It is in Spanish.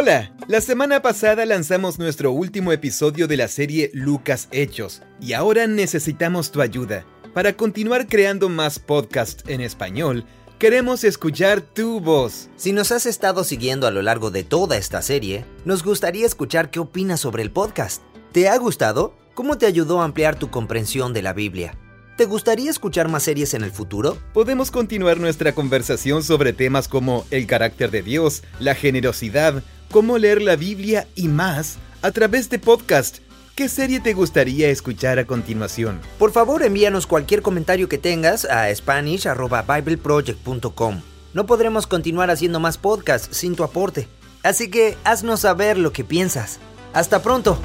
Hola, la semana pasada lanzamos nuestro último episodio de la serie Lucas Hechos y ahora necesitamos tu ayuda. Para continuar creando más podcasts en español, queremos escuchar tu voz. Si nos has estado siguiendo a lo largo de toda esta serie, nos gustaría escuchar qué opinas sobre el podcast. ¿Te ha gustado? ¿Cómo te ayudó a ampliar tu comprensión de la Biblia? ¿Te gustaría escuchar más series en el futuro? Podemos continuar nuestra conversación sobre temas como el carácter de Dios, la generosidad, cómo leer la Biblia y más a través de podcast. ¿Qué serie te gustaría escuchar a continuación? Por favor, envíanos cualquier comentario que tengas a spanish.bibleproject.com. No podremos continuar haciendo más podcasts sin tu aporte, así que haznos saber lo que piensas. Hasta pronto.